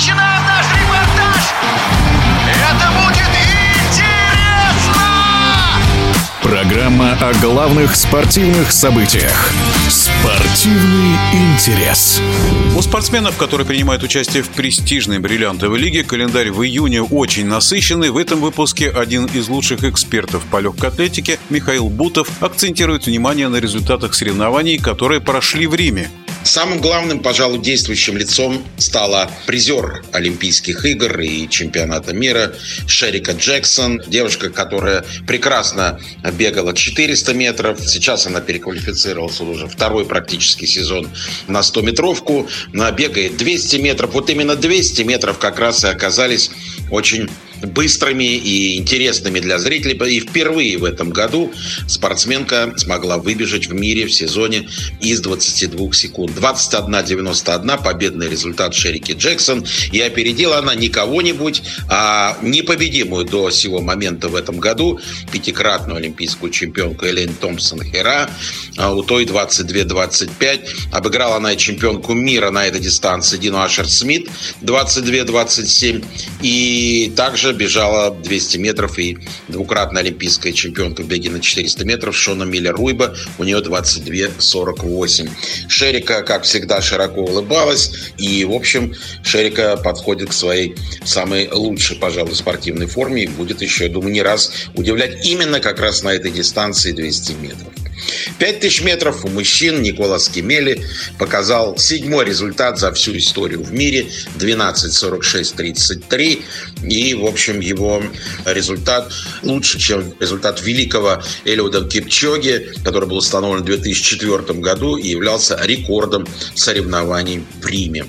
начинаем наш репортаж! Это будет интересно! Программа о главных спортивных событиях. Спортивный интерес. У спортсменов, которые принимают участие в престижной бриллиантовой лиге, календарь в июне очень насыщенный. В этом выпуске один из лучших экспертов по легкой атлетике Михаил Бутов акцентирует внимание на результатах соревнований, которые прошли в Риме. Самым главным, пожалуй, действующим лицом стала призер Олимпийских игр и чемпионата мира Шерика Джексон. Девушка, которая прекрасно бегала 400 метров. Сейчас она переквалифицировалась уже второй практически сезон на 100-метровку. Она бегает 200 метров. Вот именно 200 метров как раз и оказались очень быстрыми и интересными для зрителей. И впервые в этом году спортсменка смогла выбежать в мире в сезоне из 22 секунд. 21.91 победный результат Шерики Джексон. И опередила она не кого-нибудь, а непобедимую до сего момента в этом году пятикратную олимпийскую чемпионку Элейн Томпсон Хера. А у той 22-25. Обыграла она и чемпионку мира на этой дистанции Дину Ашер Смит 22-27. И также также бежала 200 метров и двукратная олимпийская чемпионка в беге на 400 метров Шона Миллер Руйба. У нее 22.48. Шерика, как всегда, широко улыбалась. И, в общем, Шерика подходит к своей самой лучшей, пожалуй, спортивной форме и будет еще, я думаю, не раз удивлять именно как раз на этой дистанции 200 метров. 5000 метров у мужчин Николас Кемели показал седьмой результат за всю историю в мире 12.46.33. И, в общем, его результат лучше, чем результат великого Элиуда Кипчоги, который был установлен в 2004 году и являлся рекордом соревнований в Риме.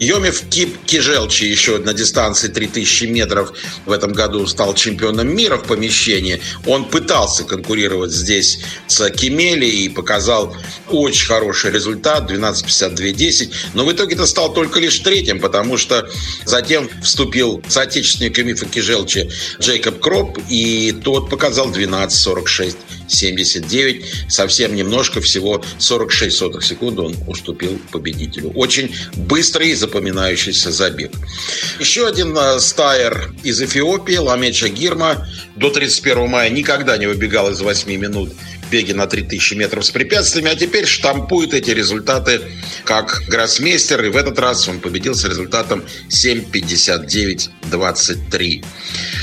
Йомев Кип Кижелчи еще на дистанции 3000 метров в этом году стал чемпионом мира в помещении. Он пытался конкурировать здесь с Кемели и показал очень хороший результат 12.52.10. Но в итоге это стал только лишь третьим, потому что затем вступил соотечественник Мифа Кижелчи Джейкоб Кроп, и тот показал 12.46. 79. Совсем немножко, всего 46 сотых секунды он уступил победителю. Очень быстрый запоминающийся забег. Еще один э, стайер из Эфиопии, Ламеча Гирма, до 31 мая никогда не выбегал из 8 минут беге на 3000 метров с препятствиями, а теперь штампует эти результаты как гроссмейстер, и в этот раз он победил с результатом 7.59.23.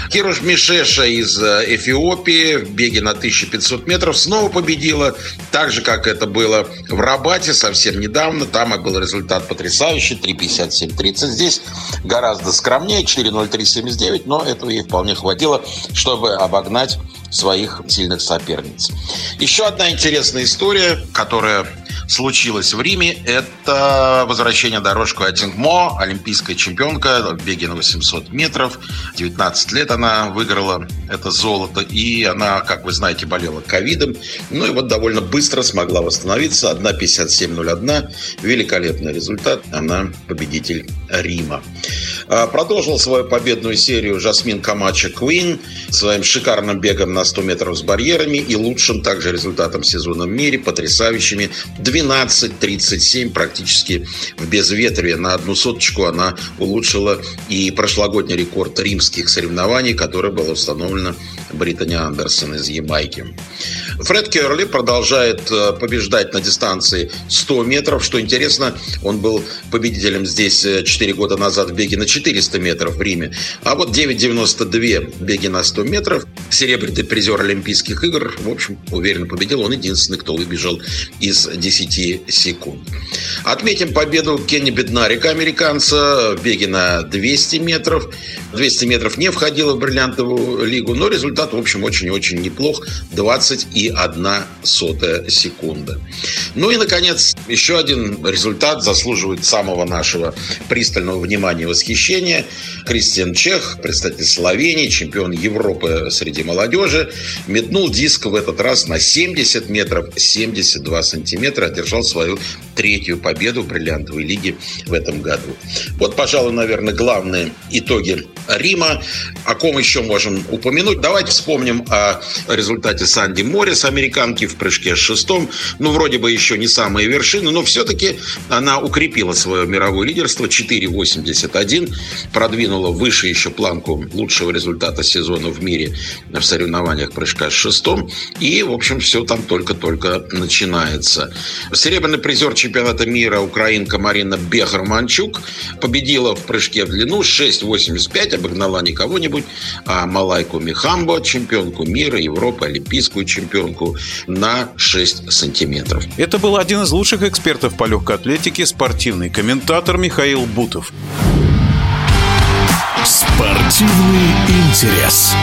Кируш Мишеша из э, Эфиопии в беге на 1500 метров снова победила, так же, как это было в Рабате совсем недавно. Там был результат потрясающий, 3.57.30. Здесь гораздо скромнее, 4.03.79, но этого ей вполне хватило, чтобы обогнать своих сильных соперниц. Еще одна интересная история, которая случилось в Риме, это возвращение дорожку Атингмо, олимпийская чемпионка в беге на 800 метров. 19 лет она выиграла это золото, и она, как вы знаете, болела ковидом. Ну и вот довольно быстро смогла восстановиться. 1.57.01. Великолепный результат. Она победитель Рима. А, продолжил свою победную серию Жасмин Камача Куин своим шикарным бегом на 100 метров с барьерами и лучшим также результатом сезона в мире, потрясающими 12.37 практически в безветрие. На одну соточку она улучшила и прошлогодний рекорд римских соревнований, который был установлен Британи Андерсон из Ямайки. Фред Керли продолжает э, побеждать на дистанции 100 метров. Что интересно, он был победителем здесь 4 э, года назад в беге на 400 метров в Риме. А вот 9.92 беги на 100 метров. Серебряный призер Олимпийских игр, в общем, уверенно победил. Он единственный, кто выбежал из 10 секунд. Отметим победу Кенни Беднарика, американца, в беге на 200 метров. 200 метров не входило в бриллиантовую лигу, но результат, в общем, очень-очень неплох. 21 сотая секунда. Ну и, наконец, еще один результат заслуживает самого нашего пристального внимания и восхищения. Кристиан Чех, представитель Словении, чемпион Европы среди молодежи, метнул диск в этот раз на 70 метров 72 сантиметра, одержал свою третью победу в бриллиантовой лиге в этом году. Вот, пожалуй, наверное, главные итоги Рима. О ком еще можем упомянуть? Давайте вспомним о результате Санди Моррис, американки в прыжке с шестом. Ну, вроде бы еще не самые вершины, но все-таки она укрепила свое мировое лидерство. 4,81. Продвинула выше еще планку лучшего результата сезона в мире в соревнованиях прыжка с шестом. И, в общем, все там только-только начинается. Серебряный призер чемпионата мира украинка Марина Бехарманчук победила в прыжке в длину 6,85 обогнала не кого-нибудь, а Малайку Михамбо, чемпионку мира, Европы, олимпийскую чемпионку на 6 сантиметров. Это был один из лучших экспертов по легкой атлетике, спортивный комментатор Михаил Бутов. Спортивный интерес.